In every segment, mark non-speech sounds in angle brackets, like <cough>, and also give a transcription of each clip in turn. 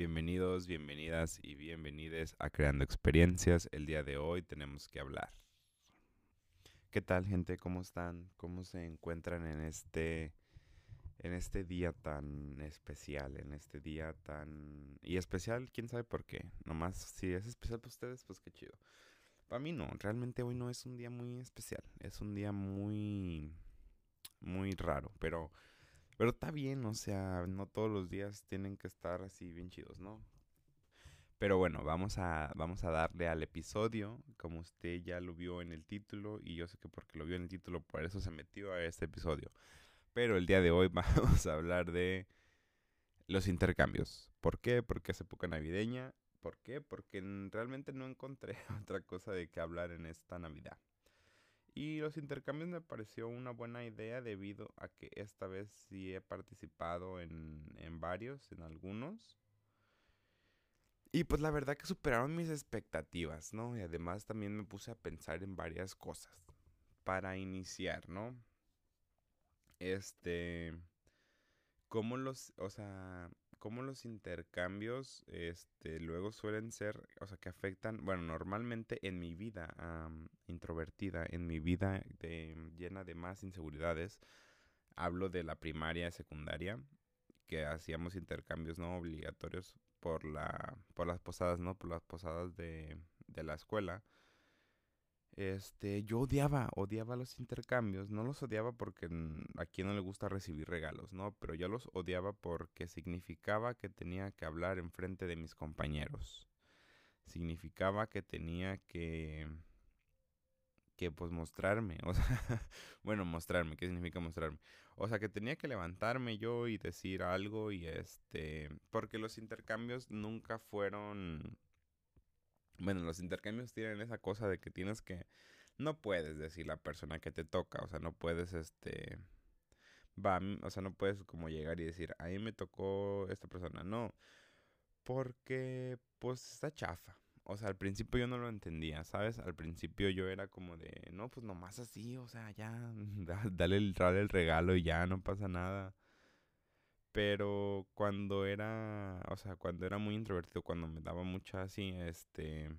Bienvenidos, bienvenidas y bienvenides a Creando Experiencias. El día de hoy tenemos que hablar. ¿Qué tal, gente? ¿Cómo están? ¿Cómo se encuentran en este en este día tan especial, en este día tan y especial, quién sabe por qué. Nomás si es especial para ustedes, pues qué chido. Para mí no, realmente hoy no es un día muy especial, es un día muy muy raro, pero pero está bien, o sea, no todos los días tienen que estar así bien chidos, ¿no? Pero bueno, vamos a, vamos a darle al episodio, como usted ya lo vio en el título, y yo sé que porque lo vio en el título, por eso se metió a este episodio. Pero el día de hoy <laughs> vamos a hablar de los intercambios. ¿Por qué? Porque es época navideña. ¿Por qué? Porque realmente no encontré <laughs> otra cosa de qué hablar en esta Navidad. Y los intercambios me pareció una buena idea debido a que esta vez sí he participado en, en varios, en algunos. Y pues la verdad que superaron mis expectativas, ¿no? Y además también me puse a pensar en varias cosas. Para iniciar, ¿no? Este. ¿Cómo los. O sea cómo los intercambios este, luego suelen ser, o sea, que afectan, bueno, normalmente en mi vida introvertida, en mi vida llena de más inseguridades, hablo de la primaria, secundaria, que hacíamos intercambios no obligatorios por la por las posadas, ¿no? Por las posadas de, de la escuela. Este, yo odiaba, odiaba los intercambios. No los odiaba porque a quien no le gusta recibir regalos, ¿no? Pero yo los odiaba porque significaba que tenía que hablar en frente de mis compañeros. Significaba que tenía que que pues mostrarme, <laughs> o sea, bueno, mostrarme, ¿qué significa mostrarme? O sea, que tenía que levantarme yo y decir algo y este, porque los intercambios nunca fueron bueno, los intercambios tienen esa cosa de que tienes que... No puedes decir la persona que te toca, o sea, no puedes, este... Va, o sea, no puedes como llegar y decir, a mí me tocó esta persona. No, porque pues está chafa. O sea, al principio yo no lo entendía, ¿sabes? Al principio yo era como de, no, pues nomás así, o sea, ya, <laughs> dale dale el regalo y ya, no pasa nada. Pero cuando era, o sea, cuando era muy introvertido, cuando me daba mucha así, este,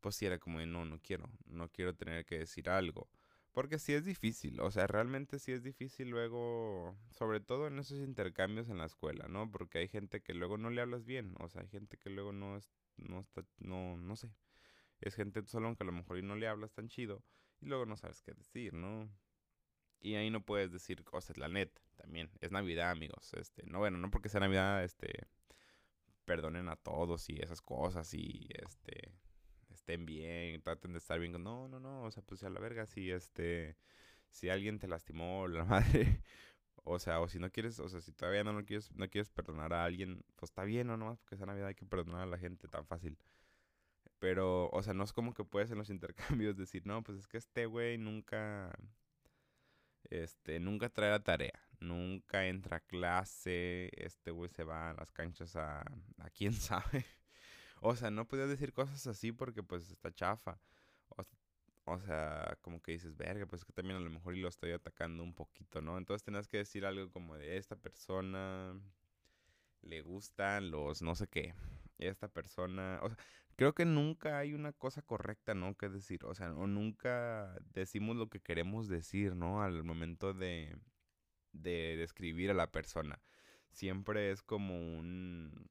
pues sí era como de, no, no quiero, no quiero tener que decir algo. Porque sí es difícil, o sea, realmente sí es difícil luego, sobre todo en esos intercambios en la escuela, ¿no? Porque hay gente que luego no le hablas bien, o sea, hay gente que luego no, es, no está, no, no sé. Es gente solo que a lo mejor y no le hablas tan chido y luego no sabes qué decir, ¿no? Y ahí no puedes decir cosas, la neta, también. Es Navidad, amigos. Este, no, bueno, no porque sea Navidad, este, perdonen a todos y esas cosas y, este, estén bien, traten de estar bien. No, no, no, o sea, pues a la verga, si, este, si alguien te lastimó, la <laughs> madre, o sea, o si no quieres, o sea, si todavía no, no quieres, no quieres perdonar a alguien, pues está bien, ¿no? Nomás porque sea Navidad hay que perdonar a la gente tan fácil. Pero, o sea, no es como que puedes en los <laughs> intercambios decir, no, pues es que este güey nunca este, nunca trae la tarea, nunca entra a clase, este güey se va a las canchas a, a quién <laughs> sabe. O sea, no puedes decir cosas así porque pues está chafa. O, sea, como que dices, verga, pues que también a lo mejor y lo estoy atacando un poquito, ¿no? Entonces tenés que decir algo como de esta persona le gustan los no sé qué. Esta persona, o sea, creo que nunca hay una cosa correcta, ¿no? Que decir, o sea, o nunca decimos lo que queremos decir, ¿no? Al momento de, de describir a la persona. Siempre es como un,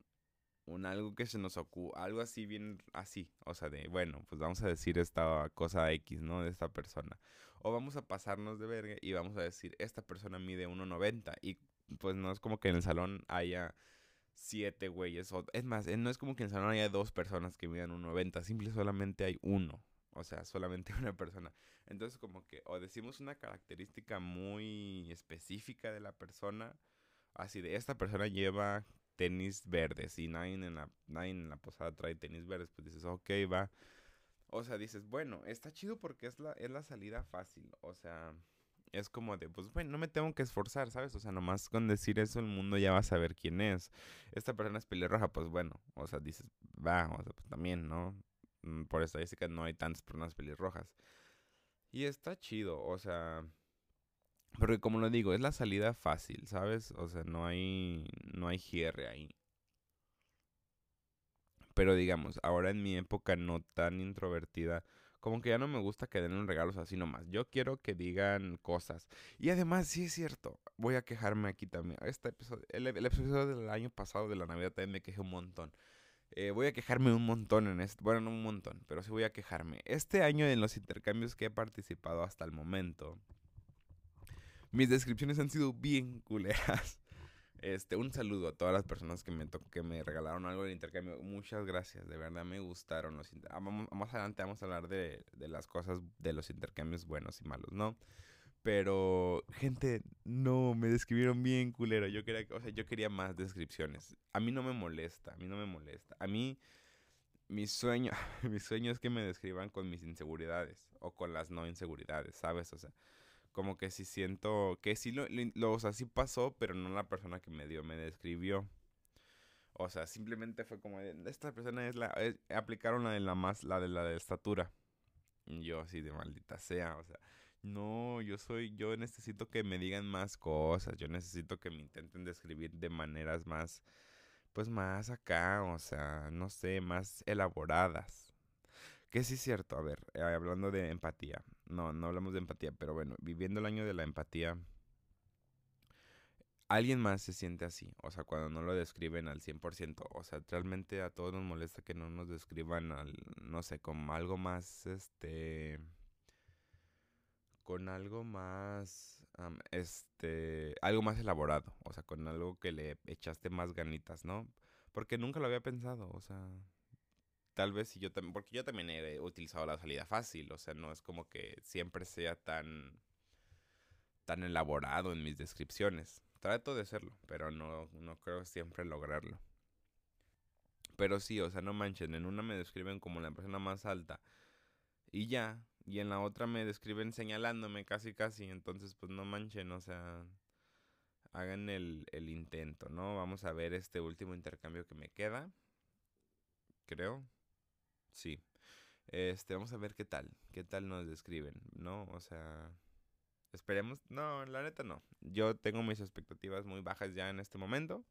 un algo que se nos ocurre, algo así bien así, o sea, de, bueno, pues vamos a decir esta cosa X, ¿no? De esta persona. O vamos a pasarnos de verga y vamos a decir, esta persona mide 1,90 y pues no es como que en el salón haya siete güeyes. Es más, no es como que en el salón haya dos personas que midan un 90, simple solamente hay uno. O sea, solamente <laughs> una persona. Entonces, como que, o decimos una característica muy específica de la persona, así de esta persona lleva tenis verdes y nadie en la, nadie en la posada trae tenis verdes, pues dices, ok, va. O sea, dices, bueno, está chido porque es la, es la salida fácil. O sea, es como de, pues bueno, no me tengo que esforzar, ¿sabes? O sea, nomás con decir eso el mundo ya va a saber quién es. Esta persona es pelirroja, pues bueno, o sea, dices, va, o sea, pues también, ¿no? Mm, por estadística no hay tantas personas pelirrojas. Y está chido, o sea, porque como lo digo, es la salida fácil, ¿sabes? O sea, no hay, no hay gierre ahí. Pero digamos, ahora en mi época no tan introvertida, como que ya no me gusta que den regalos así nomás. Yo quiero que digan cosas. Y además, sí es cierto, voy a quejarme aquí también. Este episodio, el, episodio del año pasado de la Navidad también me quejé un montón. Eh, voy a quejarme un montón en este. Bueno, no un montón, pero sí voy a quejarme. Este año en los intercambios que he participado hasta el momento, mis descripciones han sido bien culeras. Este, un saludo a todas las personas que me, que me regalaron algo de intercambio. Muchas gracias, de verdad me gustaron los ah, Más adelante vamos a hablar de, de las cosas de los intercambios buenos y malos, ¿no? Pero, gente, no, me describieron bien culero. Yo quería, o sea, yo quería más descripciones. A mí no me molesta, a mí no me molesta. A mí, mi sueño, <laughs> mi sueño es que me describan con mis inseguridades o con las no inseguridades, ¿sabes? O sea, como que si siento que sí lo, lo, o sea, sí pasó, pero no la persona que me dio, me describió. O sea, simplemente fue como, esta persona es la, aplicaron la de la más, la de la de estatura. Yo así de maldita sea, o sea, no, yo soy, yo necesito que me digan más cosas, yo necesito que me intenten describir de maneras más, pues más acá, o sea, no sé, más elaboradas. Que sí es cierto, a ver, eh, hablando de empatía. No, no hablamos de empatía, pero bueno, viviendo el año de la empatía, alguien más se siente así, o sea, cuando no lo describen al 100%, o sea, realmente a todos nos molesta que no nos describan al, no sé, como algo más, este, con algo más, este, algo más elaborado, o sea, con algo que le echaste más ganitas, ¿no? Porque nunca lo había pensado, o sea, tal vez si yo también, porque yo también he utilizado la salida fácil, o sea, no es como que siempre sea tan, tan elaborado en mis descripciones. Trato de hacerlo, pero no, no creo siempre lograrlo. Pero sí, o sea, no manchen, en una me describen como la persona más alta y ya, y en la otra me describen señalándome casi casi, entonces pues no manchen, o sea, hagan el, el intento, ¿no? Vamos a ver este último intercambio que me queda, creo. Sí. Este, vamos a ver qué tal, qué tal nos describen, ¿no? O sea, esperemos, no, la neta no. Yo tengo mis expectativas muy bajas ya en este momento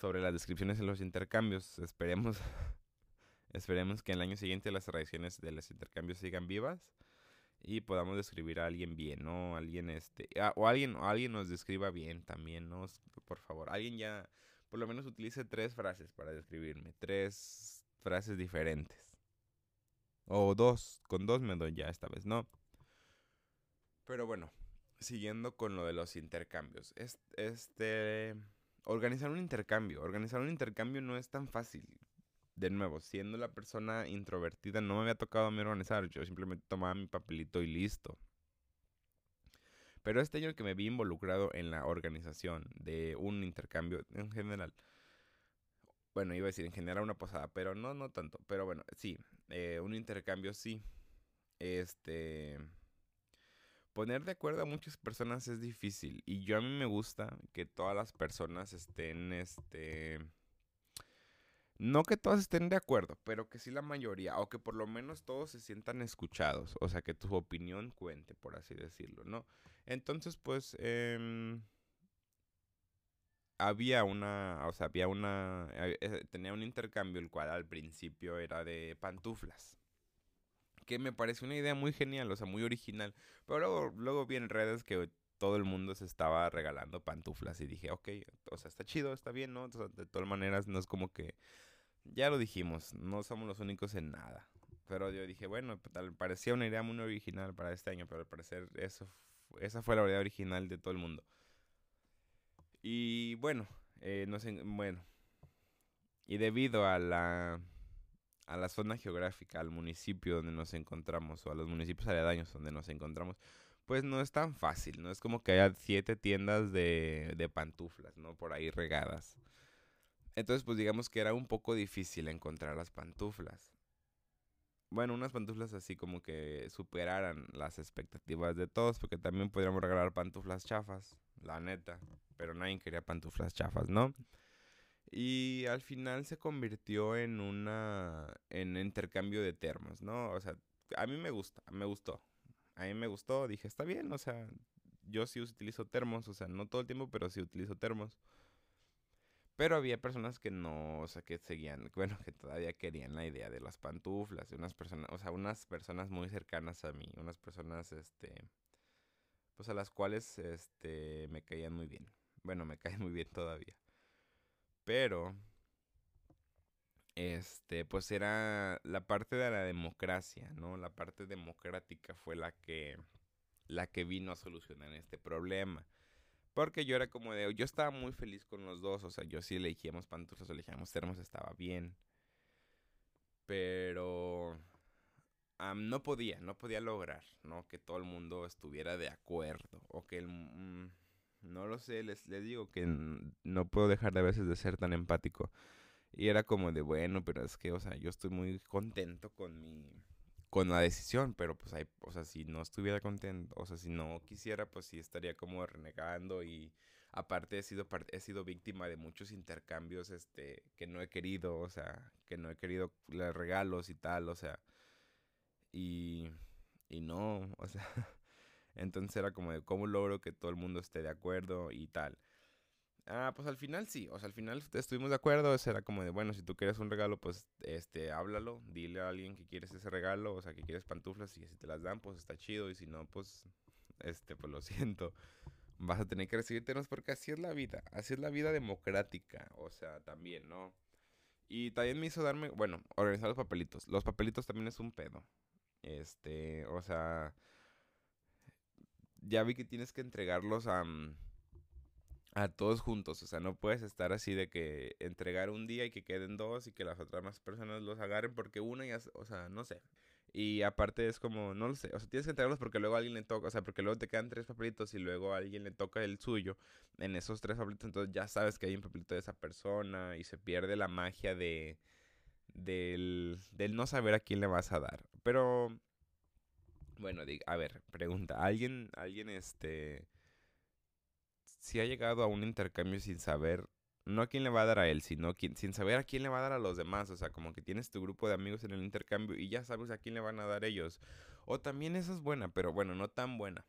sobre las descripciones en los intercambios. Esperemos, <laughs> esperemos que el año siguiente las reacciones de los intercambios sigan vivas y podamos describir a alguien bien, ¿no? Alguien este, ah, o alguien, o alguien nos describa bien también, ¿no? Por favor, alguien ya, por lo menos utilice tres frases para describirme, tres frases diferentes. O dos, con dos me doy ya esta vez, ¿no? Pero bueno, siguiendo con lo de los intercambios. Este, organizar un intercambio. Organizar un intercambio no es tan fácil. De nuevo, siendo la persona introvertida, no me había tocado a mí organizar. Yo simplemente tomaba mi papelito y listo. Pero este año que me vi involucrado en la organización de un intercambio en general, bueno, iba a decir en general una posada, pero no, no tanto. Pero bueno, sí, eh, un intercambio sí. Este. Poner de acuerdo a muchas personas es difícil. Y yo a mí me gusta que todas las personas estén, este. No que todas estén de acuerdo, pero que sí la mayoría, o que por lo menos todos se sientan escuchados. O sea, que tu opinión cuente, por así decirlo, ¿no? Entonces, pues. Eh, había una, o sea, había una, eh, eh, tenía un intercambio el cual al principio era de pantuflas. Que me pareció una idea muy genial, o sea, muy original. Pero luego, vi en redes que todo el mundo se estaba regalando pantuflas y dije, ok, o sea, está chido, está bien, ¿no? de todas maneras, no es como que, ya lo dijimos, no somos los únicos en nada. Pero yo dije, bueno, tal, parecía una idea muy original para este año, pero al parecer eso, esa fue la idea original de todo el mundo. Y bueno, eh, no sé, bueno. Y debido a la, a la zona geográfica, al municipio donde nos encontramos, o a los municipios aledaños donde nos encontramos, pues no es tan fácil, ¿no? Es como que haya siete tiendas de, de pantuflas, ¿no? Por ahí regadas. Entonces, pues digamos que era un poco difícil encontrar las pantuflas. Bueno, unas pantuflas así como que superaran las expectativas de todos, porque también podríamos regalar pantuflas chafas, la neta pero nadie quería pantuflas chafas, ¿no? Y al final se convirtió en una en intercambio de termos, ¿no? O sea, a mí me gusta, me gustó. A mí me gustó, dije, está bien, o sea, yo sí utilizo termos, o sea, no todo el tiempo, pero sí utilizo termos. Pero había personas que no, o sea, que seguían, <laughs> bueno, que todavía querían la idea de las pantuflas, de unas personas, o sea, unas personas muy cercanas a mí, unas personas, este, pues a las cuales, este, me caían muy bien. Bueno, me <laughs> caen muy bien todavía. Pero, este, pues era la parte de la democracia, ¿no? La parte democrática fue la que, la que vino a solucionar este problema. Porque yo era como de, yo estaba muy feliz con los dos, o sea, yo sí elegíamos pantuflas o elegíamos termos, estaba bien. Pero no podía, no podía lograr, ¿no? Que todo el mundo estuviera de acuerdo. O que el... Mm, no lo sé, les, les digo que no puedo dejar de a veces de ser tan empático. Y era como de, bueno, pero es que, o sea, yo estoy muy contento con mi con la decisión, pero pues hay, o sea, si no estuviera contento, o sea, si no quisiera, pues sí estaría como renegando y aparte he sido he sido víctima de muchos intercambios este que no he querido, o sea, que no he querido los regalos y tal, o sea, y y no, o sea, <laughs> entonces era como de cómo logro que todo el mundo esté de acuerdo y tal. Ah, pues al final sí, o sea, al final estuvimos de acuerdo, era como de, bueno, si tú quieres un regalo, pues, este, háblalo, dile a alguien que quieres ese regalo, o sea, que quieres pantuflas y si te las dan, pues está chido, y si no, pues, este, pues lo <laughs> siento, vas a tener que recibírtelos porque así es la vida, así es la vida democrática, o sea, también, ¿no? Y también me hizo darme, bueno, organizar los papelitos, los papelitos también es un pedo, este, o sea, ya vi que tienes que entregarlos a... Mm, a todos juntos, o sea, no puedes estar así de que entregar un día y que queden dos y que las otras más personas los agarren porque una ya, o sea, no sé. Y aparte es como, no lo sé, o sea, tienes que entregarlos porque luego a alguien le toca, o sea, porque luego te quedan tres papelitos y luego a alguien le toca el suyo en esos tres papelitos, entonces ya sabes que hay un papelito de esa persona y se pierde la magia de del, del no saber a quién le vas a dar. Pero, bueno, a ver, pregunta, ¿alguien, alguien, este si ha llegado a un intercambio sin saber, no a quién le va a dar a él, sino sin saber a quién le va a dar a los demás. O sea, como que tienes tu grupo de amigos en el intercambio y ya sabes a quién le van a dar ellos. O también esa es buena, pero bueno, no tan buena.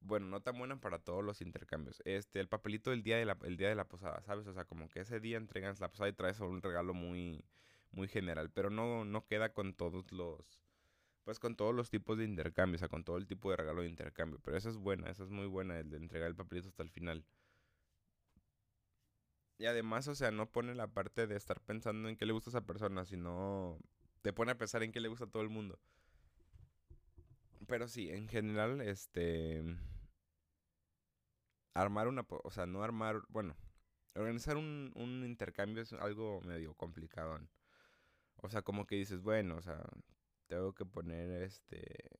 Bueno, no tan buena para todos los intercambios. Este, el papelito del día de la, día de la posada, ¿sabes? O sea, como que ese día entregas la posada y traes un regalo muy, muy general. Pero no, no queda con todos los pues con todos los tipos de intercambio, o sea, con todo el tipo de regalo de intercambio. Pero esa es buena, esa es muy buena, el de entregar el papelito hasta el final. Y además, o sea, no pone la parte de estar pensando en qué le gusta a esa persona, sino te pone a pensar en qué le gusta a todo el mundo. Pero sí, en general, este... Armar una... O sea, no armar... Bueno, organizar un, un intercambio es algo medio complicado. O sea, como que dices, bueno, o sea, tengo que poner este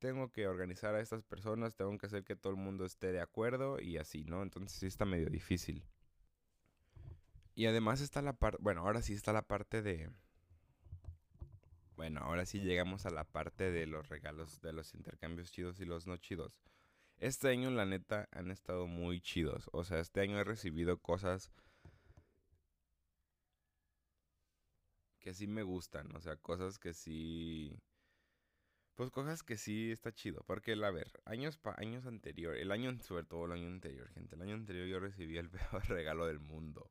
tengo que organizar a estas personas, tengo que hacer que todo el mundo esté de acuerdo y así, ¿no? Entonces sí está medio difícil. Y además está la parte, bueno, ahora sí está la parte de bueno, ahora sí llegamos a la parte de los regalos, de los intercambios chidos y los no chidos. Este año, la neta, han estado muy chidos. O sea, este año he recibido cosas que sí me gustan, o sea, cosas que sí... Pues cosas que sí está chido, porque a ver, años pa años anterior, el año sobre todo el año anterior, gente, el año anterior yo recibí el <laughs> peor regalo del mundo.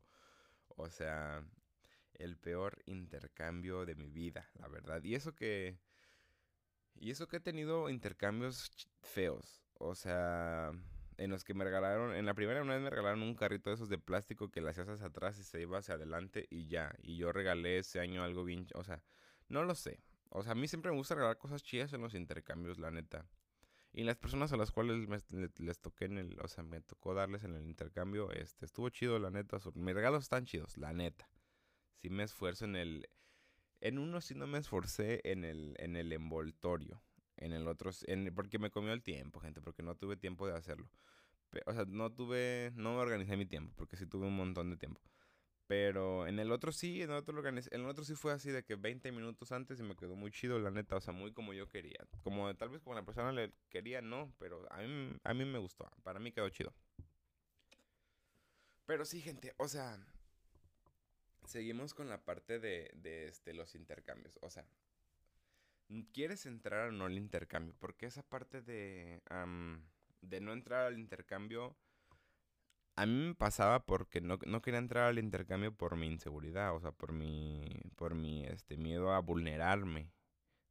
O sea, el peor intercambio de mi vida, la verdad. Y eso que y eso que he tenido intercambios feos, o sea, en los que me regalaron, en la primera vez me regalaron un carrito de esos de plástico que le hacías atrás y se iba hacia adelante y ya. Y yo regalé ese año algo bien, o sea, no lo sé. O sea, a mí siempre me gusta regalar cosas chidas en los intercambios, la neta. Y las personas a las cuales les, toqué en el, o sea, me tocó darles en el intercambio, este, estuvo chido, la neta. Mis regalos están chidos, la neta. Sí me esfuerzo en el, en uno sí no me esforcé en el, en el envoltorio. En el otro, en, porque me comió el tiempo, gente, porque no tuve tiempo de hacerlo. O sea, no tuve, no me organicé mi tiempo, porque sí tuve un montón de tiempo. Pero en el otro sí, en el otro, lo en el otro sí fue así de que 20 minutos antes y me quedó muy chido, la neta, o sea, muy como yo quería. Como tal vez como la persona le quería, no, pero a mí, a mí me gustó, para mí quedó chido. Pero sí, gente, o sea, seguimos con la parte de, de este, los intercambios. O sea, ¿Quieres entrar o no al intercambio? Porque esa parte de, de no entrar al intercambio a mí me pasaba porque no, no, quería entrar al intercambio por mi inseguridad, o sea, por mi, por mi este, miedo a vulnerarme,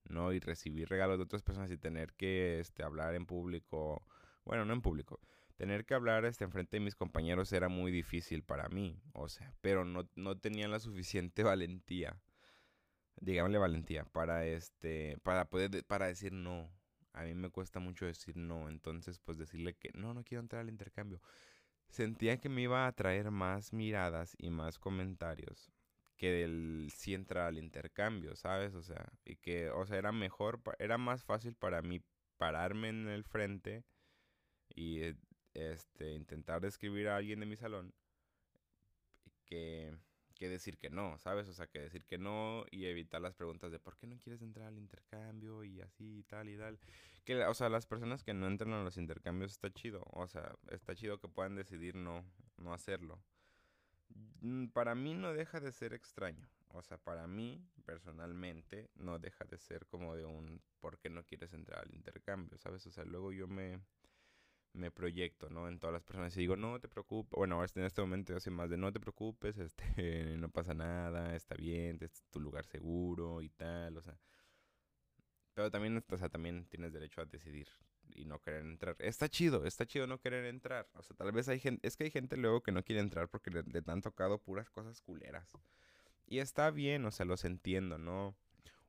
¿no? Y recibir regalos de otras personas y tener que este, hablar en público, bueno, no en público, tener que hablar este, enfrente de mis compañeros era muy difícil para mí, o sea, pero no, no tenían la suficiente <laughs> valentía, digámosle valentía, para, este, para poder, para decir no. A mí me cuesta mucho decir no, entonces pues decirle que no, no quiero entrar al intercambio sentía que me iba a traer más miradas y más comentarios que del sí entrar al intercambio, ¿sabes? O sea, y que, o sea, era mejor, era más fácil para mí pararme en el frente y eh, este intentar describir a alguien de mi salón que, que decir que no, ¿sabes? O sea, que decir que no y evitar las preguntas de por qué no quieres entrar al intercambio y así y tal y tal que, o sea, las personas que no entran a los intercambios está chido. O sea, está chido que puedan decidir no, no hacerlo. Mm, para mí no deja de ser extraño. O sea, para mí, personalmente, no deja de ser como de un ¿por qué no quieres entrar al intercambio? ¿Sabes? O sea, luego yo me, me proyecto, ¿no? En todas las personas y digo, no te preocupes. Bueno, en este momento yo soy más de no te preocupes, este, <laughs> no pasa nada, está bien, este es tu lugar seguro y tal. O sea, pero también, o sea, también tienes derecho a decidir y no querer entrar. Está chido, está chido no querer entrar. O sea, tal vez hay gente, es que hay gente luego que no quiere entrar porque le, han tocado puras cosas culeras. Y está bien, o sea, los entiendo, ¿no?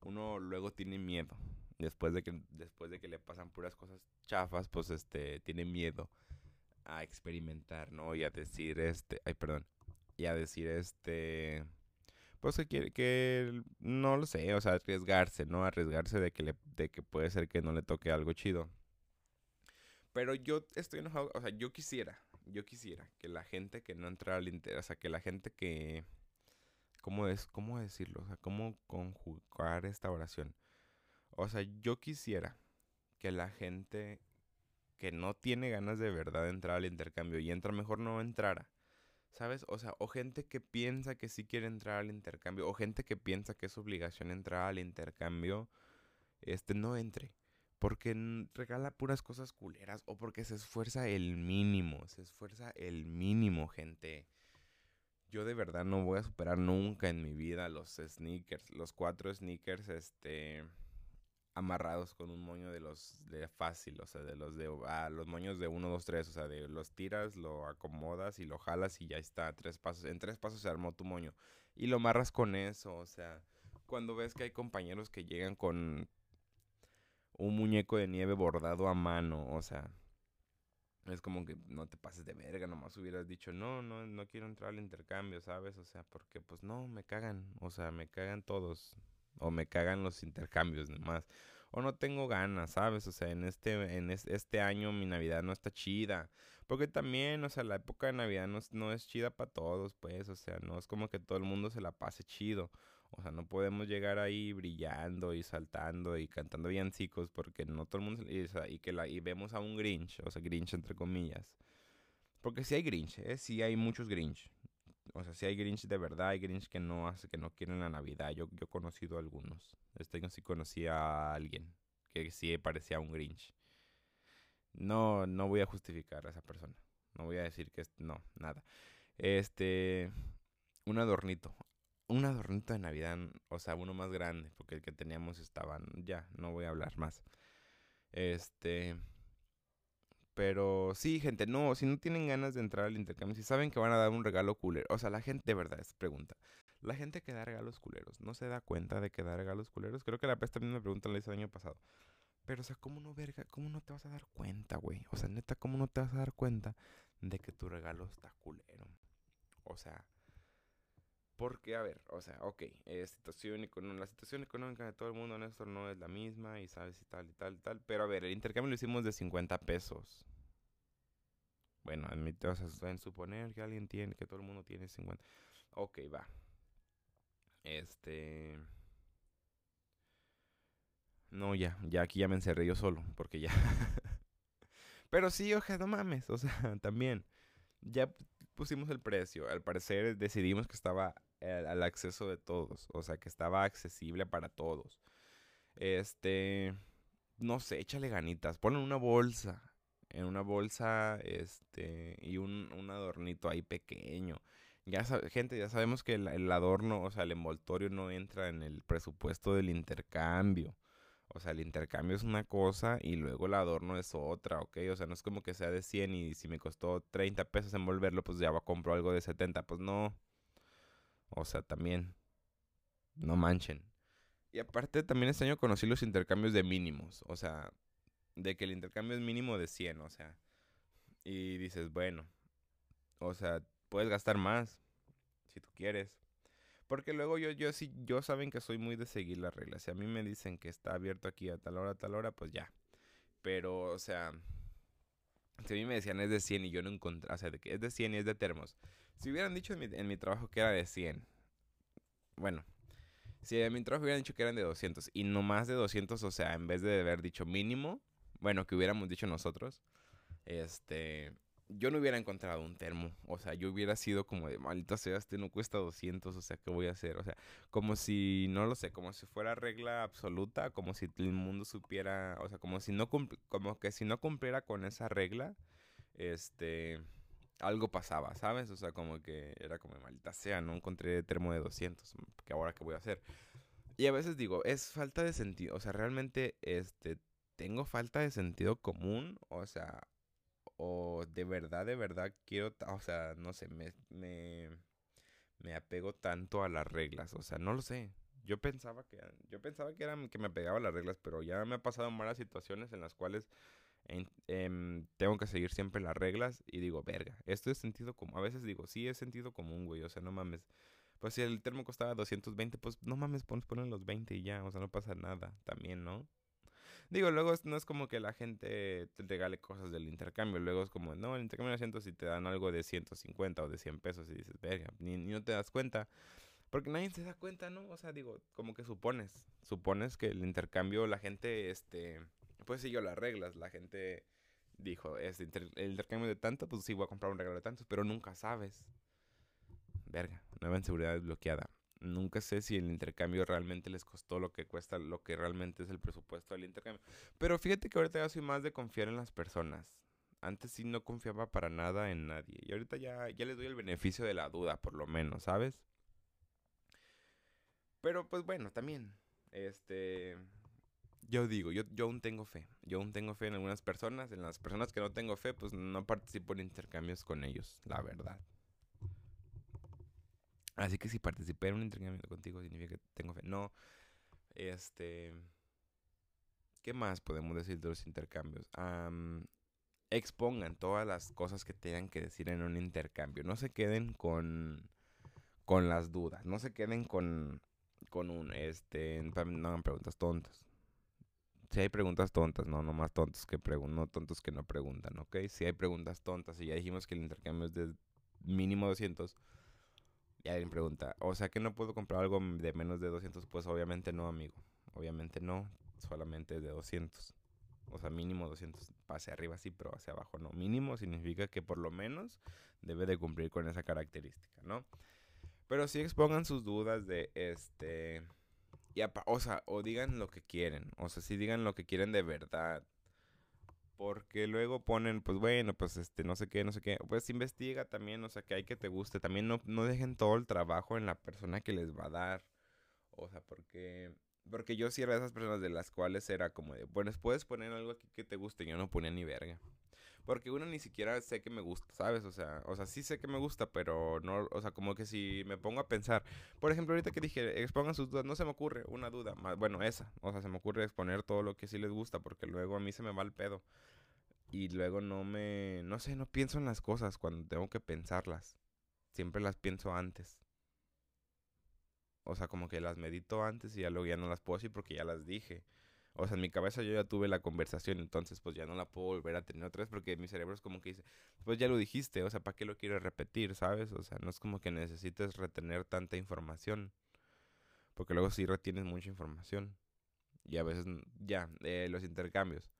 Uno luego tiene miedo. Después de que, después de que le pasan puras cosas chafas, pues este, tiene miedo a experimentar, ¿no? Y a decir, este, ay, perdón. Y a decir, este pues que quiere que no lo sé, o sea, arriesgarse, ¿no? Arriesgarse de que le de que puede ser que no le toque algo chido. Pero yo estoy enojado, o sea, yo quisiera, yo quisiera que la gente que no entra al inter, o sea, que la gente que ¿cómo es cómo decirlo? O sea, cómo conjugar esta oración. O sea, yo quisiera que la gente que no tiene ganas de verdad de entrar al intercambio y entra mejor no entrara. ¿Sabes? O sea, o gente que piensa que sí quiere entrar al intercambio, o gente que piensa que es obligación entrar al intercambio, este, no entre. Porque regala puras cosas culeras, o porque se esfuerza el mínimo, se esfuerza el mínimo, gente. Yo de verdad no voy a superar nunca en mi vida los sneakers, los cuatro sneakers, este amarrados con un moño de los de fácil, o sea, de los de ah, los moños de 1 2 3, o sea, de los tiras, lo acomodas y lo jalas y ya está, tres pasos, en tres pasos se armó tu moño y lo amarras con eso, o sea, cuando ves que hay compañeros que llegan con un muñeco de nieve bordado a mano, o sea, es como que no te pases de verga, nomás hubieras dicho, no, no, no quiero entrar al intercambio, ¿sabes? O sea, porque pues no, me cagan, o sea, me cagan todos, o me cagan los intercambios nomás. O no tengo ganas, ¿sabes? O sea, en este, en este año mi Navidad no está chida. Porque también, o sea, la época de Navidad no, no es chida para todos, pues. O sea, no es como que todo el mundo se la pase chido. O sea, no podemos llegar ahí brillando y saltando y cantando villancicos porque no todo el mundo... Y, y que la, y vemos a un Grinch, o sea, Grinch entre comillas. Porque sí hay Grinch, ¿eh? Sí hay muchos Grinch. O sea, si hay Grinch de verdad, hay Grinch que no hace, que no quieren la Navidad. Yo, yo he conocido a algunos. Este año sí conocí a alguien que sí parecía un Grinch. No, no voy a justificar a esa persona. No voy a decir que es, no, nada. Este, un adornito. Un adornito de Navidad, o sea, uno más grande, porque el que teníamos estaban, ya, no voy a hablar más. Este, pero sí, gente, no, si no tienen ganas de entrar al intercambio, si saben que van a dar un regalo culero, o sea, la gente, de verdad, es pregunta. La gente que da regalos culeros, ¿no se da cuenta de que da regalos culeros? Creo que la pesta también me pregunta la hice el año pasado. Pero, o sea, ¿cómo no, verga, cómo no te vas a dar cuenta, güey? O sea, neta, ¿cómo no te vas a dar cuenta de que tu regalo está culero? O sea, porque, a ver, o sea, ok, la situación económica de todo el mundo, Néstor, no es la misma y sabes y tal y tal y tal. Pero a ver, el intercambio lo hicimos de 50 pesos. Bueno, o sea, en suponer que alguien tiene, que todo el mundo tiene 50. Ok, va. Este... No, ya, ya aquí ya me encerré yo solo, porque ya... <laughs> Pero sí, ojalá, no mames, o sea, <laughs> también. Ya pusimos el precio. Al parecer decidimos que estaba al, acceso de todos. O sea, que estaba accesible para todos. Este. No sé, échale ganitas. Ponle una bolsa en una bolsa, este, y un, un adornito ahí pequeño. Ya gente, ya sabemos que el, adorno, o sea, el envoltorio no entra en el presupuesto del intercambio. O sea, el intercambio es una cosa y luego el adorno es otra, ¿ok? O sea, no es como que sea de 100 y si me costó 30 pesos envolverlo, pues ya va a comprar algo de 70. Pues no. O sea, también. No manchen. Y aparte también este año conocí los intercambios de mínimos. O sea, de que el intercambio es mínimo de 100, o sea. Y dices, bueno. O sea, puedes gastar más si tú quieres. Porque luego yo, yo sí, yo saben que soy muy de seguir las reglas. Si a mí me dicen que está abierto aquí a tal hora, a tal hora, pues ya. Pero, o sea, si a mí me decían es de 100 y yo no encontré, o sea, de que es de 100 y es de termos. Si hubieran dicho en mi, en mi trabajo que era de 100, bueno, si en mi trabajo hubieran dicho que eran de 200 y no más de 200, o sea, en vez de haber dicho mínimo, bueno, que hubiéramos dicho nosotros, este, yo no hubiera encontrado un termo. O sea, yo hubiera sido como de, maldita sea, este no cuesta 200, o sea, ¿qué voy a hacer? O sea, como si, no lo sé, como si fuera regla absoluta, como si el mundo supiera, o sea, como si no, como que si no cumpliera con esa regla, este, algo pasaba, ¿sabes? O sea, como que era como, maldita sea, no encontré termo de 200, ¿qué ahora qué voy a hacer? Y a veces digo, es falta de sentido, o sea, realmente, este, tengo falta de sentido común, o sea, o de verdad, de verdad quiero, o sea, no sé, me, me, me apego tanto a las reglas, o sea, no lo sé. Yo pensaba que yo pensaba que era que me apegaba a las reglas, pero ya me ha pasado malas situaciones en las cuales em, tengo que seguir siempre las reglas y digo, verga, esto es sentido común. A veces digo, sí, es sentido común, güey, o sea, no mames. Pues si el termo costaba 220, pues no mames, pones, ponen los 20 y ya, o sea, no pasa nada, también, ¿no? Digo, luego no es como que la gente te regale cosas del intercambio. Luego es como, no, el intercambio de asientos si te dan algo de 150 o de 100 pesos y dices, verga, ni, no te das cuenta. Porque nadie se da cuenta, ¿no? O sea, digo, como que supones. Supones que el intercambio, la gente, este, pues siguió las reglas. La gente dijo, este, el intercambio de tanto, pues sí voy a comprar un regalo de tantos, pero nunca sabes. Verga, nueva inseguridad desbloqueada nunca sé si el intercambio realmente les costó lo que cuesta, lo que realmente es el presupuesto del intercambio. Pero fíjate que ahorita ya soy más de confiar en las personas. Antes sí no confiaba para nada en nadie. Y ahorita ya, ya les doy el beneficio de la duda, por lo menos, ¿sabes? Pero pues bueno, también. Este. Yo digo, yo, yo aún tengo fe. Yo aún tengo fe en algunas personas. En las personas que no tengo fe, pues no participo en intercambios con ellos, la verdad. Así que si participé en un intercambio contigo significa que tengo fe. No, este... ¿Qué más podemos decir de los intercambios? expongan todas las cosas que tengan que decir en un intercambio. No se queden con, con las dudas. No se queden con, con un, este, no hagan preguntas tontas. Si hay preguntas tontas, no, no más tontos que preguntan, no tontos que no preguntan, ¿ok? Si hay preguntas tontas y ya dijimos que el intercambio es de mínimo 200, y alguien pregunta, o sea que no puedo comprar algo de menos de 200, pues obviamente no, amigo. Obviamente no, solamente de 200. O sea, mínimo 200. Hacia arriba sí, pero hacia abajo no. Mínimo significa que por lo menos debe de cumplir con esa característica, ¿no? Pero sí expongan sus dudas de este... Y o sea, o digan lo que quieren. O sea, sí digan lo que quieren de verdad. Porque luego ponen, pues bueno, pues este, no sé qué, no sé qué. Pues investiga también, o sea, que hay que te guste. También no, no dejen todo el trabajo en la persona que les va a dar. O sea, porque porque yo sí era de esas personas de las cuales era como de, bueno, puedes poner algo aquí que te guste. Yo no ponía ni verga. Porque uno ni siquiera sé que me gusta, ¿sabes? O sea, o sea, sí sé que me gusta, pero no, o sea, como que si me pongo a pensar, por ejemplo, ahorita que dije, expongan sus dudas, no se me ocurre una duda, más, bueno, esa, o sea, se me ocurre exponer todo lo que sí les gusta, porque luego a mí se me va el pedo. Y luego no me, no sé, no pienso en las cosas cuando tengo que pensarlas. Siempre las pienso antes. O sea, como que las medito antes y ya luego ya no las puedo decir porque ya las dije. O sea, en mi cabeza yo ya tuve la conversación, entonces pues ya no la puedo volver a tener otra vez porque mi cerebro es como que dice, pues ya lo dijiste, o sea, ¿para qué lo quiero repetir, sabes? O sea, no es como que necesites retener tanta información, porque luego sí retienes mucha información. Y a veces, ya, eh, los intercambios.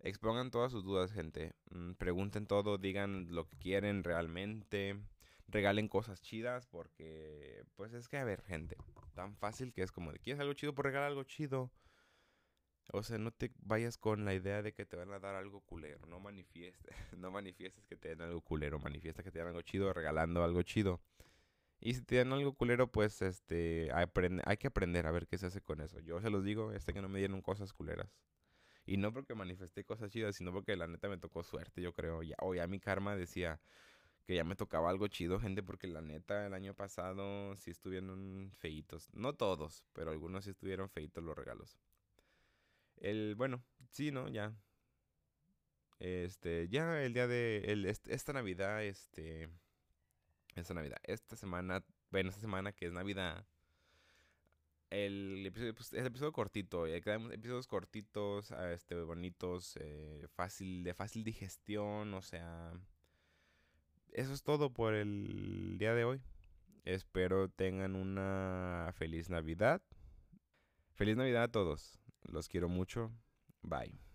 Expongan todas sus dudas, gente. Mm, pregunten todo, digan lo que quieren realmente. Regalen cosas chidas porque, pues es que, a ver, gente, tan fácil que es como ¿quieres algo chido? Pues regala algo chido. O sea, no te vayas con la idea de que te van a dar algo culero. No manifiestes. <laughs> No manifiestes que te den algo culero. Manifiesta que te dan algo chido regalando algo chido. Y si te dan algo culero, pues este hay que aprender a ver qué se hace con eso. Yo se los digo, este que no me dieron cosas culeras. Y no porque manifesté cosas chidas, sino porque la neta me tocó suerte, yo creo. Ya, o ya mi karma decía que ya me tocaba algo chido, gente, porque la neta el año pasado sí estuvieron feitos. No todos, pero algunos sí estuvieron feitos los regalos. El, bueno, sí, ¿no? Ya. Este, ya el día de, esta Navidad, este, esta Navidad, esta semana, bueno, esta semana que es Navidad, el episodio, pues, cortito, eh, episodios cortitos, ah, este, bonitos, eh, fácil, de fácil digestión, o sea, eso es todo por el día de hoy. Espero tengan una feliz Navidad. Feliz Navidad a todos. Los quiero mucho. Bye.